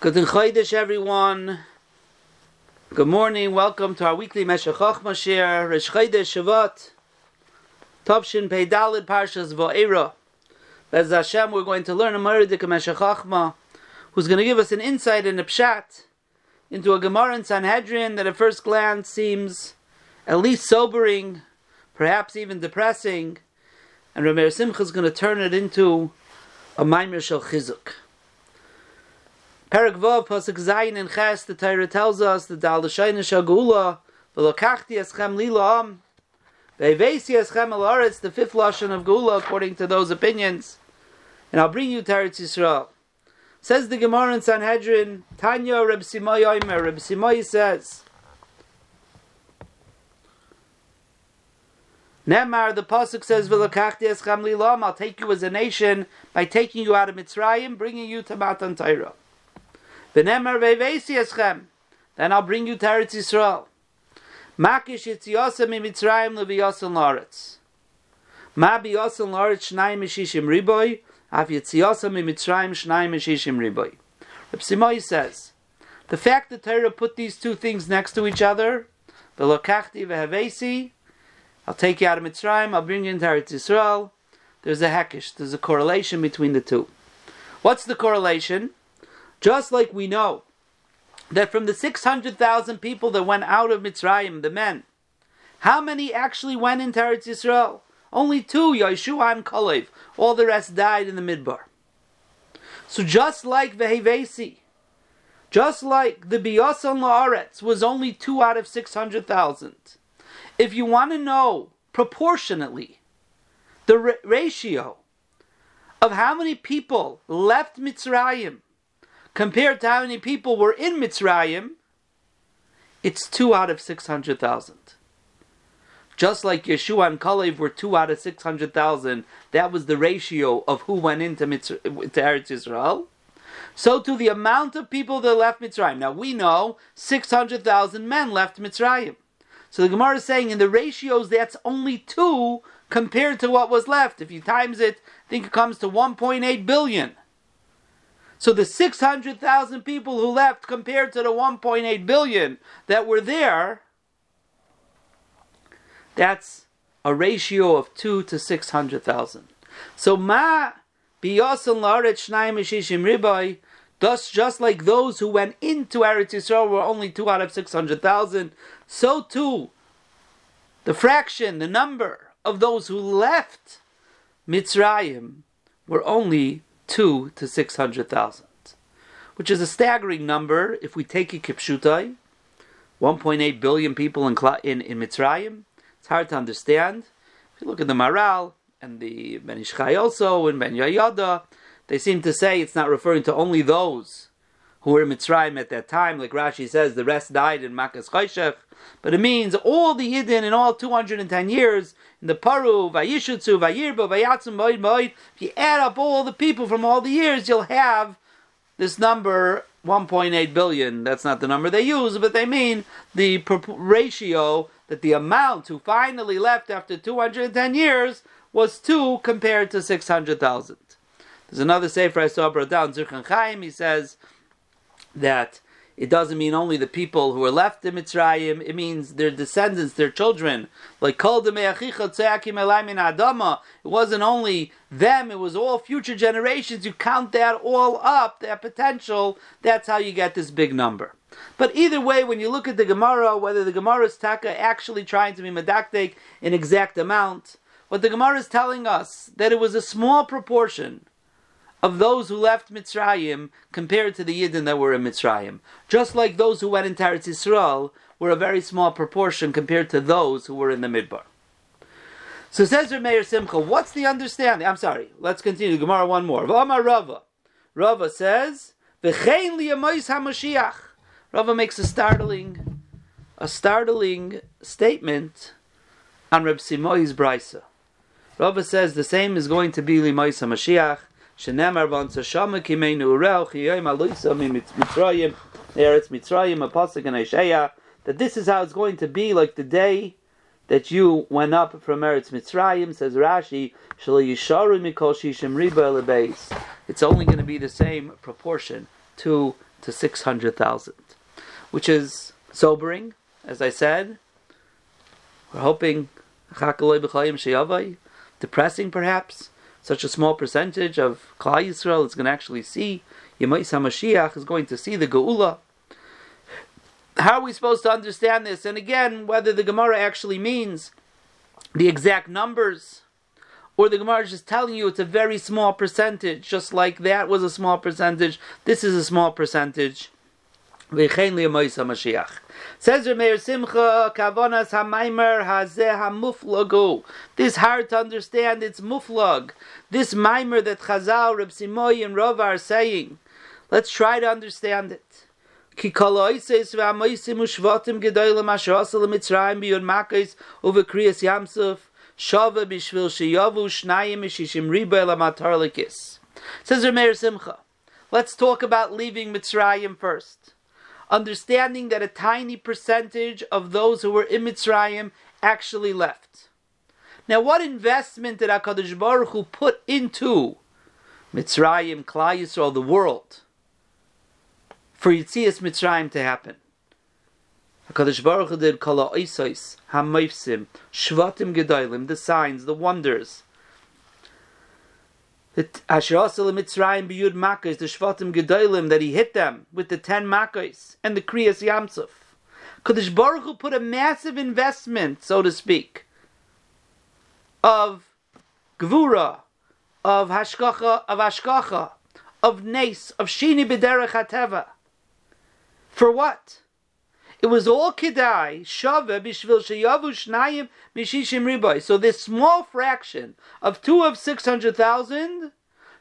Good Chodesh, everyone. Good morning. Welcome to our weekly Meshech Chochma share. Rish Chodesh Shavat. Topshin Pei Dalid Parshas Va'era. Bez Hashem, we're going to learn a Meridik Meshech Chochma, who's going to give us an insight and a pshat into a Gemara in Sanhedrin that at first glance seems at least sobering, perhaps even depressing, and Rameir Simcha is going to turn it into a Maimer Shel Chizuk. Perak Vav Pasuk Zayin and Ches the Torah tells us the Dal Shayna Shagula V'lokachti Eschem Lila Am Ve'evesi Eschem El Aretz the fifth lashon of Gula according to those opinions and I'll bring you to Eretz Yisrael says the Gemara in Sanhedrin Tanya Reb Simai Omer Reb Simai says Nemar, the pasuk says, "V'lakachti eschem lilam." I'll take you as a nation by taking you out of Mitzrayim, bringing you to Matan Torah. Then I'll bring you to Eretz Yisrael. Makish yitziyasa mi Mitzrayim leviyasan laretz. Ma biyasan laretz shnayim mishishim riboy. Af yitziyasa mi Mitzrayim shnayim mishishim riboy. Reb Simai says, the fact that Torah put these two things next to each other, v'lokachti ve'havesi, I'll take you out of Mitzrayim, I'll bring you into Eretz Yisrael. There's a hekish, there's a correlation between the two. What's the correlation? Just like we know that from the 600,000 people that went out of Mitzrayim, the men, how many actually went into Eretz Yisrael? Only two, Yeshua and Kalev. All the rest died in the Midbar. So just like Vehevesi, just like the Biyasan La'aretz was only two out of 600,000, if you want to know proportionately the ratio of how many people left Mitzrayim compared to how many people were in Mitzrayim, it's two out of 600,000. Just like Yeshua and Kalev were two out of 600,000, that was the ratio of who went into Mitzr- to Eretz Yisrael. So to the amount of people that left Mitzrayim. Now we know 600,000 men left Mitzrayim. So the Gemara is saying in the ratios that's only two compared to what was left. If you times it, I think it comes to 1.8 billion. So the 600,000 people who left compared to the 1.8 billion that were there, that's a ratio of 2 to 600,000. So ma biyasan laret shnayim mishishim ribai, thus just like those who went into Eretz Yisrael were only 2 out of 600,000, so too the fraction, the number of those who left Mitzrayim were only 2 to 600,000, which is a staggering number if we take it kipshutai. 1.8 billion people in, in, in Mitzrayim. It's hard to understand. If you look at the Maral and the Ben also and Ben Yehoyada, they seem to say it's not referring to only those who were in Mitzrayim at that time. Like Rashi says, the rest died in Makas Chayshech. But it means all the Yidden in all 210 years, in the Paru, Vayishutsu, Vayirba, Vayatzim, Moed, Moed, if you add up all the people from all the years, you'll have this number 1.8 billion. That's not the number they use, but they mean the ratio that the amount who finally left after 210 years was 2 compared to 600,000. There's another Sefer I saw brought down, Zirchan Chaim, he says that it doesn't mean only the people who were left in Mitzrayim, it means their descendants, their children. Like Adama. It wasn't only them, it was all future generations. You count that all up, that potential, that's how you get this big number. But either way, when you look at the Gemara, whether the Gemara is taka actually trying to be medaktik in exact amount, what the Gemara is telling us that it was a small proportion of those who left Mitzrayim compared to the Yidden that were in Mitzrayim. Just like those who went into Eretz Yisrael were a very small proportion compared to those who were in the Midbar. So says Meir Simcha, what's the understanding? I'm sorry, let's continue. Gemara one more. V'amar Rava. Rava says, V'chein liyamois HaMashiach. Rava makes a startling, a startling statement on Reb Simoi's Brisa. Rava says the same is going to be Limois HaMashiach. Shenemar von Tzashama Kimeinu Urel Chiyayim Aluisa Mitzrayim Eretz Mitzrayim a pasuk in that this is how it's going to be like the day that you went up from Eretz Mitzrayim says Rashi Shal Yisharu Mikol Shishim Riba Lebeis It's only going to be the same proportion two to 600,000, which is sobering, as I said. We're hoping, depressing perhaps, such a small percentage of Klal Yisrael is going to actually see, Yemais HaMashiach is going to see the Geula. How are we supposed to understand this? And again, whether the Gemara actually means the exact numbers, or the Gemara is just telling you it's a very small percentage, just like that was a small percentage, this is a small percentage. Says Meir Simcha, Kavonas Hamaimer Hazeh Hamuflagu. This hard to understand, it's muflag. This mimer that Chazal, Reb Simoy, and Rav are saying. Let's try to understand it. Ki. Says Rameir Simcha. Let's talk about leaving Mitzrayim first. Understanding that a tiny percentage of those who were in Mitzrayim actually left. Now, what investment did HaKadosh Baruch Hu put into Mitzrayim, Klal Yisrael, the world? for Yitzias Mitzrayim to happen. HaKadosh Baruch Hu did kala oisois, hamoifsim, shvatim gedolim, the signs, the wonders. Asher Asal Mitzrayim biyud makkos, the shvatim gedolim, that he hit them with the ten makkos and the kriyas yamsuf. Kadosh Baruch Hu put a massive investment, so to speak, of gvura, of hashkacha, of ashkacha, of nace, of shini b'derech hateva. For what? It was all kedai shava bishvil sheyavu shnayim mishishim riboy. So this small fraction of two of six hundred thousand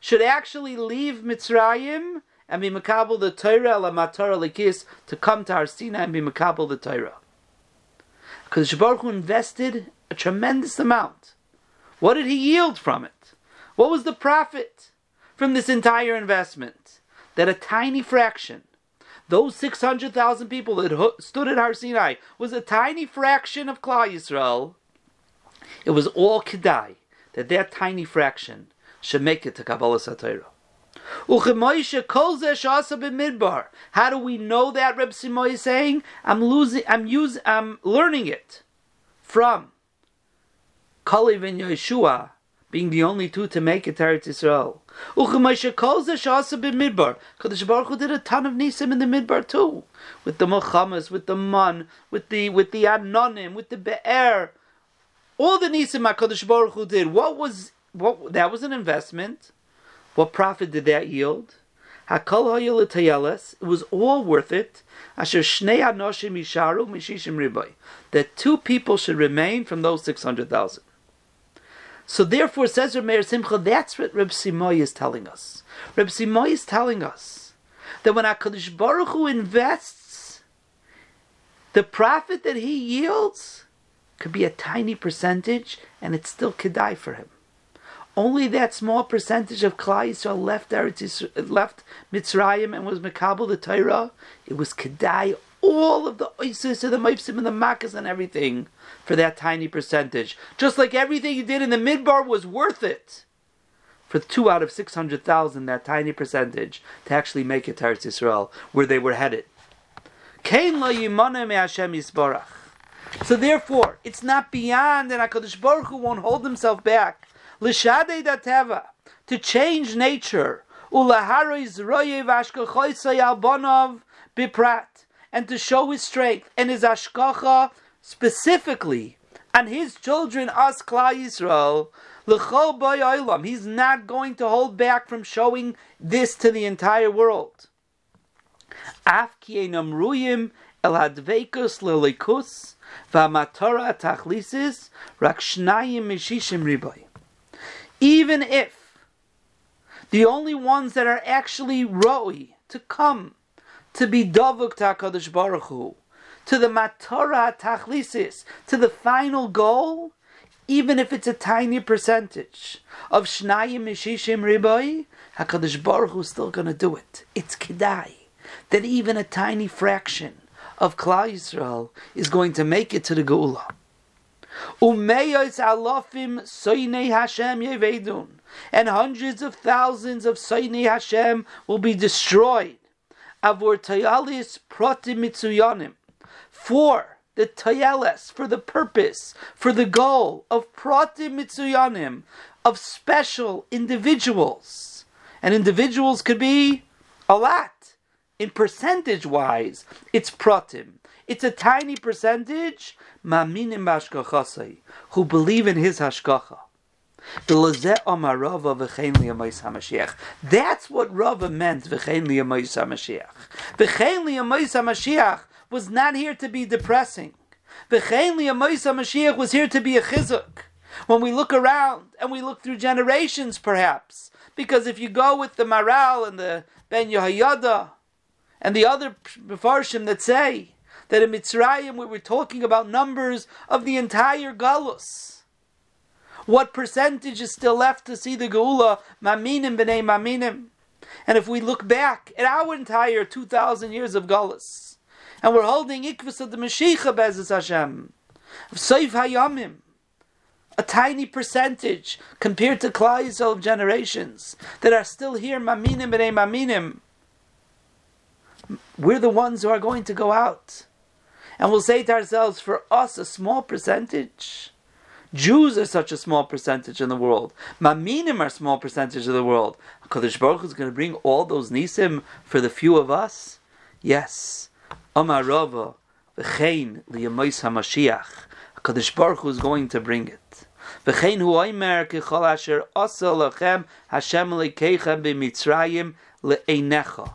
should actually leave Mitzrayim and be makabel the Torah la matar lekis to come to Har and be makabel the Torah. Because Baruch invested a tremendous amount. What did he yield from it? What was the profit from this entire investment? That a tiny fraction those 600,000 people that stood at Har Sinai was a tiny fraction of Klal Yisrael. It was all Kedai that that tiny fraction should make it to Kabbalah Satira. How do we know that Reb Simoy is saying? I'm losing. I'm using. I'm learning it from Kalev and Yeshua being the only two to make it to Eretz Yisrael. Uchumaisha calls the Shasa Midbar. Kadosh Baruch Hu did a ton of nisim in the midbar too, with the Muhammad's, with the Man, with the with the Anonim, with the Be'er. All the nisim Kadosh Baruch Hu did. What was what? That was an investment. What profit did that yield? Hakol It was all worth it. Asher shnei anoshim isharu mishishim riboy. That two people should remain from those six hundred thousand. So therefore, says Reb Meir Simcha, that's what Reb Simoy is telling us. Reb Simoy is telling us that when HaKadosh Baruch Hu invests, the profit that he yields could be a tiny percentage, and it still kedai for him. Only that small percentage of Klal Yisrael left Eretz left Mitzrayim and was Mekabel the Torah. It was kedai all of the oisis and the maifsim and the makas and everything for that tiny percentage. Just like everything you did in the midbar was worth it. For two out of 600,000, that tiny percentage, to actually make it to Eretz Yisrael, where they were headed. So therefore, it's not beyond that HaKadosh Baruch Hu won't hold himself back. To change nature. biprat and to show his strength and his ashkacha specifically and his children, us Klal Yisrael. He's not going to hold back from showing this to the entire world. Even if the only ones that are actually roi to come to be davuk to Hakadosh Baruch Hu, to the matora tachlisis, to the final goal, even if it's a tiny percentage of shnayim mishishim riboy, Hakadosh Baruch Hu is still going to do it. It's kedai that even a tiny fraction of Klal Yisrael is going to make it to the Geula. Umeyos alofim soinei Hashem yevedun, and hundreds of thousands of soinei Hashem will be destroyed avor tayalis proti mitsuyanim, for the tayeles, for the purpose, for the goal of prati mitsuyanim, of special individuals. And individuals could be a lot. In percentage wise, it's pratim. It's a tiny percentage, maminim bashkachasai, who believe in his hashkacha. That's what Rava meant. V'chein liyamayis HaMashiach. V'chein liyamayis HaMashiach was not here to be depressing. V'chein liyamayis HaMashiach was here to be a chizuk. When we look around and we look through generations, perhaps, because if you go with the Maral and the Ben Yehoyada and the other Mefarshim that say that in Mitzrayim we were talking about numbers of the entire Galus. What percentage is still left to see the Geula? Maminim b'nei maminim. And if we look back at our entire 2,000 years of Galus, and we're holding Ikvus of the Mashiach Bezes Hashem, of Seif Hayamim, a tiny percentage compared to Klal Yisrael generations that are still here, Maminim b'nei Maminim, we're the ones who are going to go out. And we'll say to ourselves, for us, a small percentage Jews are such a small percentage in the world. Maminim are a small percentage of the world. Kadosh Baruch is going to bring all those nisim for the few of us. Yes, Amarava v'chein liyamois hamashiach. Kadosh Baruch is going to bring it. V'chein hu oimer kichol asher asa lachem Hashem lekecha b'mitzrayim le'einecha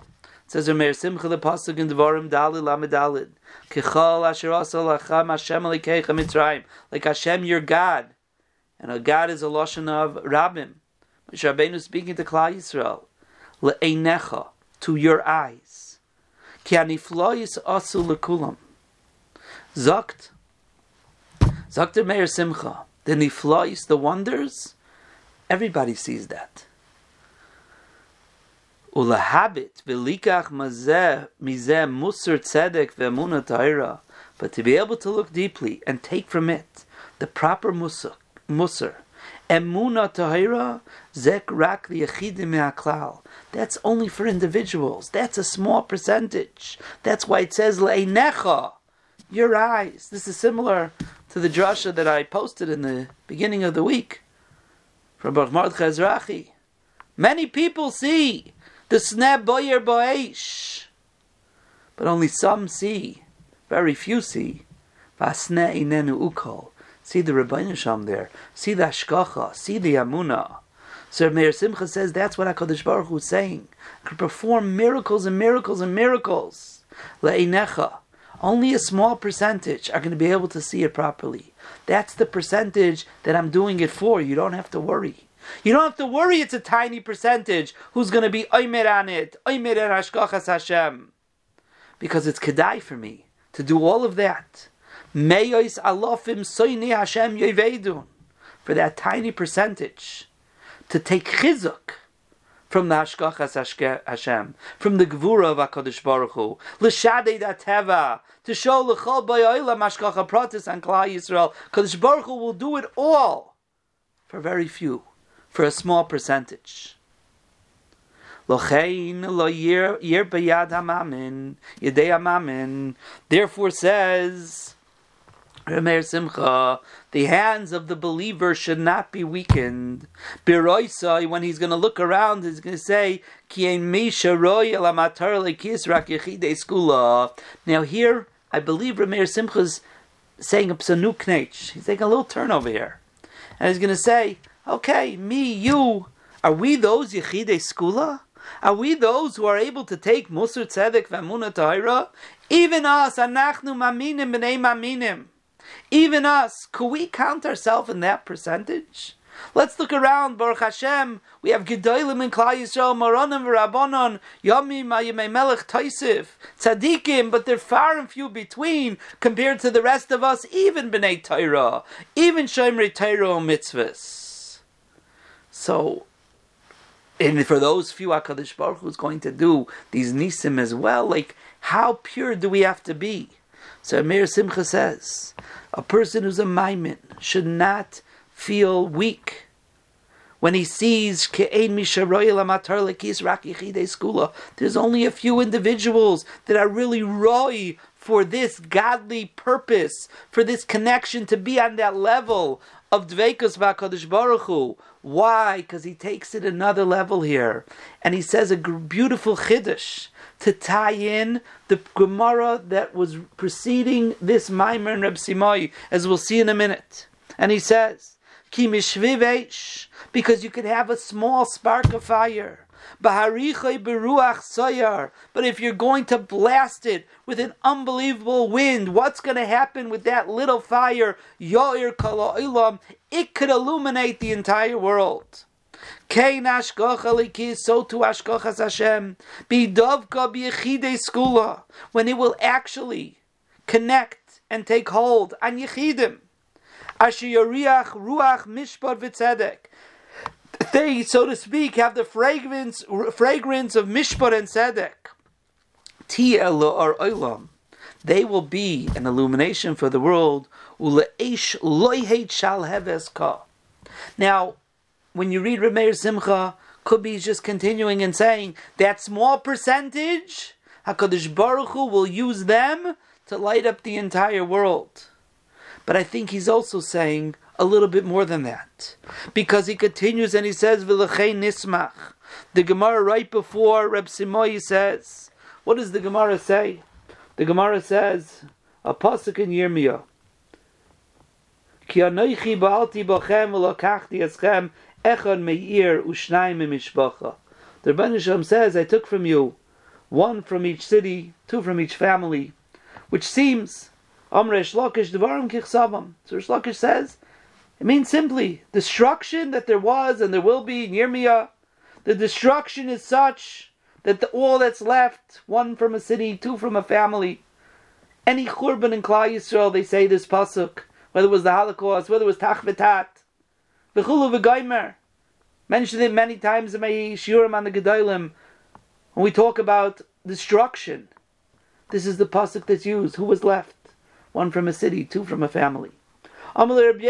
says Rameir Simcha the pasuk in Devarim Dalid Lamedalid. Kichal Asher Lacham Hashem Alikecha Mitzrayim. Like Hashem, your God, and a God is a lashon of Rabbim. Moshe Rabbeinu speaking to Klal Yisrael. Le'einecha to your eyes. Ki aniflois asu lekulam. Zakt. Zakt Meir Simcha. The niflois, the wonders. Everybody sees that. Ulahabit v'likach mazeh mizeh musar tzedek. But to be able to look deeply and take from it the proper musar, musar emuna ta'ira zek rak liyachidim. That's only for individuals. That's a small percentage. That's why it says le'einecha, your eyes. This is similar to the drasha that I posted in the beginning of the week from Baruch Mordechai. Many people see the snap boyer boish. But only some see, very few see. Vasne inenu ukol. See the Rebbeinu Sham there. See the Ashkacha. See the Amuna. So Meir Simcha says that's what HaKadosh Baruch Hu is saying. I could perform miracles and miracles and miracles. Le'inecha. Only a small percentage are going to be able to see it properly. That's the percentage that I'm doing it for. You don't have to worry. You don't have to worry it's a tiny percentage who's going to be Oimer on it, Oimer en Hashkachas Hashem. Because it's Kedai for me to do all of that. Meyois alofim soini Hashem yevedun. For that tiny percentage. To take chizuk from the Hashkachas Hashem, from the Gvura of HaKadosh Baruch Hu, l'shadei dateva, to show l'chol bayoyla Hashkacha Pratis and Klal Yisrael, Kadosh Baruch Hu will do it all for very few for a small percentage. Therefore says Remeir Simcha, the hands of the believer should not be weakened. Biroisa, when he's going to look around, he's going to say, Now here, I believe Remeir is saying a psanuk He's taking a little turn over here. And he's going to say, Okay, me, you, are we those Yechidei Skula? Are we those who are able to take Musar Tzedek V'Amuna Tahira? Even us, Anachnu Maminim B'nei Maminim. Even us, could we count ourselves in that percentage? Let's look around, Baruch Hashem. We have Gedolim in Klal Yisrael, Moronim v'Rabbanon, Yomim Mayimei Melech Toisif, Tzadikim, but they're far and few between compared to the rest of us, even B'nei Torah, even Shomrei Torah mitzvahs. So, and for those few Hakadosh Baruch Hu is going to do these nisim as well, like how pure do we have to be? So Amir Simcha says, a person who's a maimin should not feel weak when he sees there's only a few individuals that are really roy for this godly purpose, for this connection to be on that level of Dveikus Bakadosh Baruch Hu. Why? Because he takes it another level here, and he says a beautiful chiddush to tie in the Gemara that was preceding this Maimer and Reb Simai, as we'll see in a minute. And he says, Ki because you could have a small spark of fire. But if you're going to blast it with an unbelievable wind, what's going to happen with that little fire? It could illuminate the entire world. Kein ashkocha so to ashkochas Hashem. Bidovka b'yechidei skula. When it will actually connect and take hold on yechidim. Asher yoriach ruach mishpat v'tzedek. They, so to speak, have the fragrance fragrance of mishpat and tzedek. Tiel or olam. They will be an illumination for the world. Heves ka. Now, when you read Rameir Simcha, could be just continuing and saying that small percentage, Hakadosh Baruch Hu will use them to light up the entire world. But I think he's also saying a little bit more than that, because he continues and he says V'lechei nismach. The Gemara right before Reb Simoy says, what does the Gemara say? The Gemara says a pasuk in Yirmiyah. Ki anoichi ba'alti eschem Echad meir ushnaim mishpacha. The Rebbeinu Shalom says, I took from you one from each city, two from each family, which seems Amre Shlakish Devarim Kichsavam. So Shlakish says, it means simply destruction that there was and there will be in Yirmiyah. The destruction is such that the, all that's left, one from a city, two from a family, any churban in Klal Yisrael, they say this pasuk, whether it was the Holocaust, whether it was Tachvetat, V'chulu v'gaimer. Mentioned it many times in my shiurim on the Gedolim. When we talk about destruction, this is the pasuk that's used. Who was left? One from a city, two from a family. Rabbi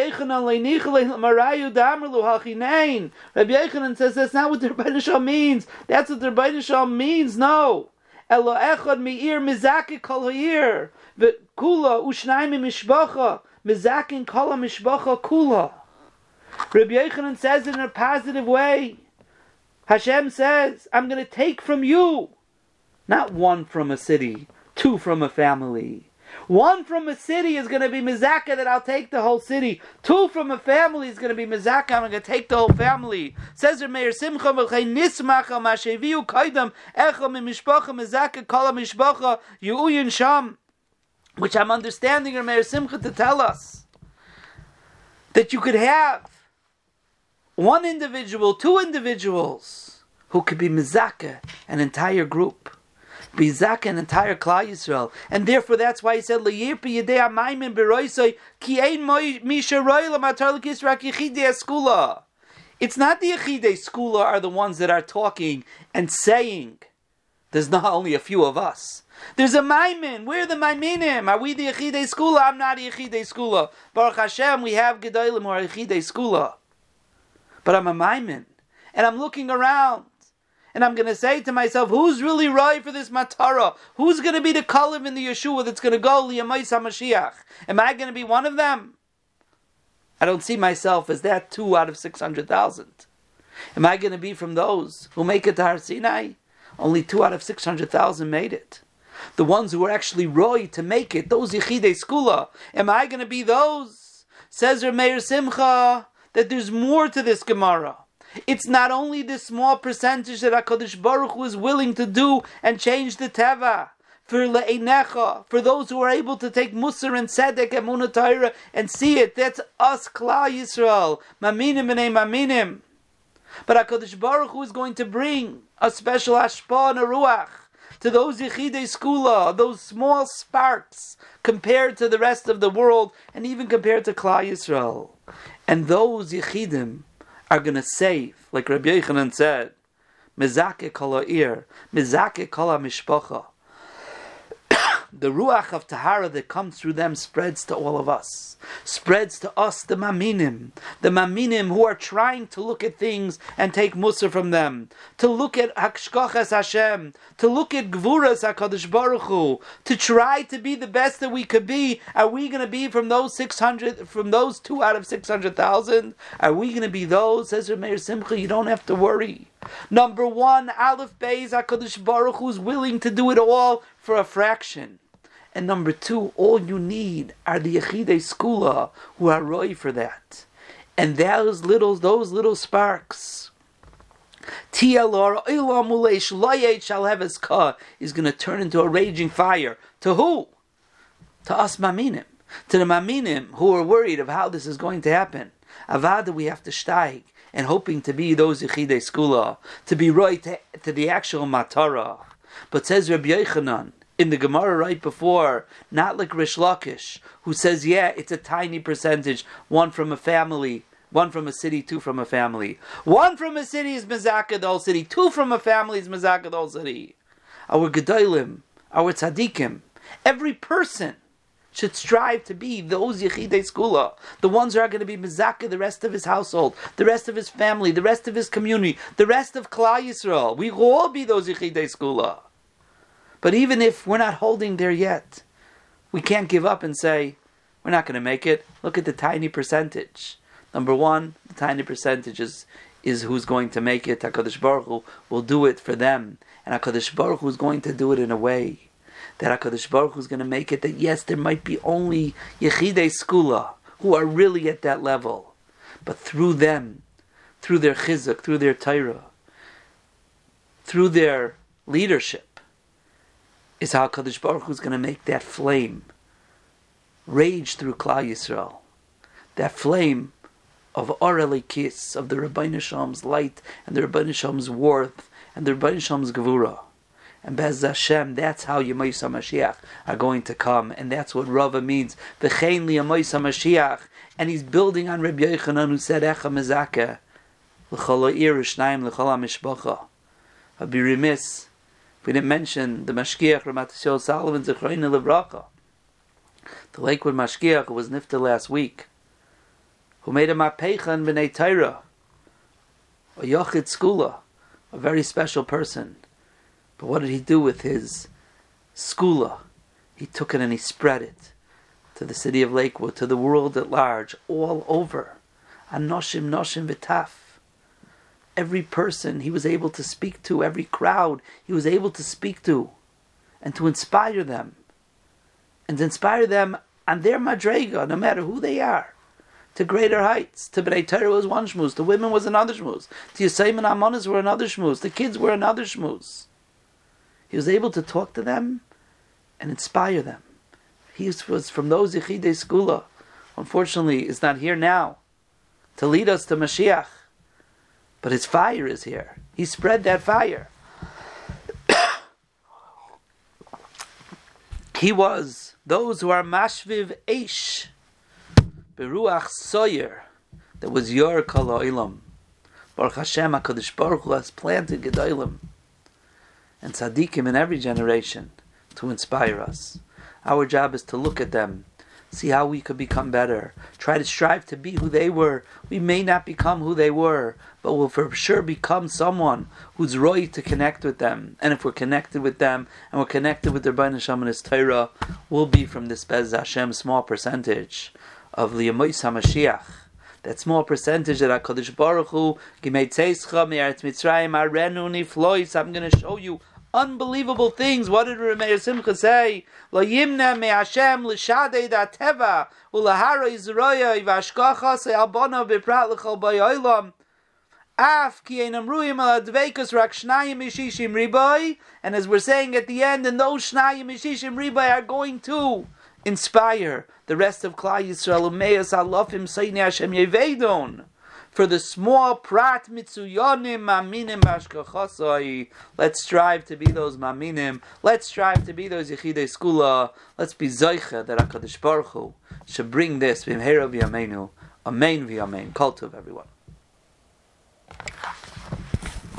Yechanan says that's not what the Rebbeinu means. That's what the Rebbeinu means. No. Elo echad meir mizake kol ha'ir. Kula ushnaim mishbacha. Mizakin kol mishbacha kula. Rabbi Yechanan says it in a positive way. Hashem says, I'm going to take from you, not one from a city, two from a family. One from a city is going to be Mizaka that I'll take the whole city. Two from a family is going to be Mizaka, I'm going to take the whole family. Says the Meir Simcha, V'chei nismacha ma'sheviu kaidam Mizaka yu'uyin sham. Which I'm understanding your mayor Simcha to tell us. That you could have one individual, two individuals, who could be mizaka, an entire group, mizaka, an entire Klal Yisrael, and therefore that's why he said leyirpi yedei amayim beroisoi ki ein misha roila matar lekis rak skula. It's not the yechidei skula are the ones that are talking and saying. There's not only a few of us. There's a Maimin. We're the Maiminim. Are we the Yechidei Skula? I'm not a Yechidei Skula. Baruch Hashem, we have Gedolim who are Yechidei Skula but I'm a maimin, and I'm looking around, and I'm going to say to myself, who's really right for this matara? Who's going to be the kalim in the Yeshua that's going to go liyamais HaMashiach? Am I going to be one of them? I don't see myself as that two out of 600,000. Am I going to be from those who make it to Har Sinai? Only two out of 600,000 made it. The ones who were actually roy to make it, those yichidei skula. Am I going to be those? Says Meir Simcha, that there's more to this Gemara. It's not only the small percentage that HaKadosh Baruch was willing to do and change the Teva. For le'enecha, for those who are able to take Musar and Sedek and Munatayra and see it, that's us, Klal Yisrael, Maminim and Maminim. But HaKadosh Baruch Hu is going to bring a special Ashpa and a Ruach to those Yechidei Skula, those small sparks, compared to the rest of the world, and even compared to Klal Yisrael. And those Yechidim are going to save, like Rabbi Yechanan said, Mezake kol ir, mezake kol mishpacha. The ruach of Tahara that comes through them spreads to all of us. Spreads to us, the Maminim. The Maminim who are trying to look at things and take Musa from them. To look at Hakshkoches Hashem. To look at Gvuras HaKadosh Baruch Hu. To try to be the best that we could be. Are we going to be from those 600, from those two out of 600,000? Are we going to be those? Says Meir Simcha, you don't have to worry. Number one, Aleph Beis HaKadosh Baruch Hu is willing to do it all for a fraction. And number two, all you need are the Yechidei Skula who are roy for that. And those little, those little sparks. Is going to turn into a raging fire. To who? To us maminim. To the maminim who are worried of how this is going to happen. Avada we have to steig and hoping to be those Yechidei Skula, to be right to, to the actual Matara. But says Rabbi Yochanan, in the Gemara right before, not like Rish Lakish, who says, yeah, it's a tiny percentage, one from a family, one from a city, two from a family. One from a city is Mizaka the whole city, two from a family is Mizaka the whole city. Our Gedolim, our Tzadikim, every person should strive to be those Yechidei Skula, the ones who are going to be Mizaka the rest of his household, the rest of his family, the rest of his community, the rest of Klal Yisrael. We will all be those Yechidei Skula. But even if we're not holding there yet, we can't give up and say, we're not going to make it. Look at the tiny percentage. Number one, the tiny percentage is, is who's going to make it. HaKadosh Baruch Hu will do it for them. And HaKadosh Baruch Hu is going to do it in a way that HaKadosh Baruch Hu is going to make it that yes, there might be only Yechidei Skula who are really at that level. But through them, through their chizuk, through their Torah, through their leadership, is how Kadosh Baruch Hu is going to make that flame rage through Klal Yisrael. That flame of Oreli Kiss, of the Rabbeinu Shalom's light and the Rabbeinu Shalom's worth and the Rabbeinu Shalom's Gevura. And Bez Hashem, that's how Yemoisa Mashiach are going to come. And that's what Rava means. V'chein li Yemoisa Mashiach. And he's building on Rabbi Yochanan who said, Echa Mezakeh. L'chol ha'ir u'shnayim l'chol ha'mishpacha. I'd be remiss we didn't mention the Mashgiach Rav Matisyahu Solomon Zechreina Levracha. The Lakewood Mashgiach who was nifta last week, who made a Mapechan B'nei Torah, a Yochid Skula, a very special person. But what did he do with his Skula? He took it and he spread it to the city of Lakewood, to the world at large, all over. Anoshim, Noshim, V'taf every person he was able to speak to, every crowd he was able to speak to, and to inspire them, and to inspire them on their madrega, no matter who they are, to greater heights. To Bnei Torah was one shmuz, to women was another shmuz, to Yisayim and Amonis were another shmuz, the kids were another shmuz. He was able to talk to them and inspire them. He was from those Yechidei Skula. Unfortunately, is not here now to lead us to Mashiach. But his fire is here. He spread that fire. he was those who are mashviv eish, beruach soyer, that was your kol oilam. Baruch Hashem HaKadosh Baruch Hu has planted Gedolim and tzaddikim in every generation to inspire us. Our job is to look at them see how we could become better. Try to strive to be who they were. We may not become who they were, but we'll for sure become someone who's right to connect with them. And if we're connected with them and we're connected with their Bain Hashem and His Torah, we'll be from this Bez Hashem small percentage of Liyamois HaMashiach. That small percentage that HaKadosh Baruch Hu, Gimei Tzeischa, Me'eretz Mitzrayim, Arenu Niflois, I'm going to show you unbelievable things. What did Rameir Simcha say? Lo yimna me Hashem l'shadei da teva u'lahara yizroya v'ashkacha se'albona b'prat l'chol b'yoylam. Af ki einam ruyim al adveikus rak shnayim ishishim riboy. And as we're saying at the end, and those shnayim ishishim riboy are going to inspire the rest of Klal Yisrael. Umeis alofim sayni Hashem yevedon for the small prat mitsuyonim maminim bashkachasai. Let's strive to be those maminim. Let's strive to be those yichidei skula. Let's be zeicha that Hakadosh Baruch Hu should bring this b'mhera v'yameinu. Amen v'yamein. Kol tov, everyone.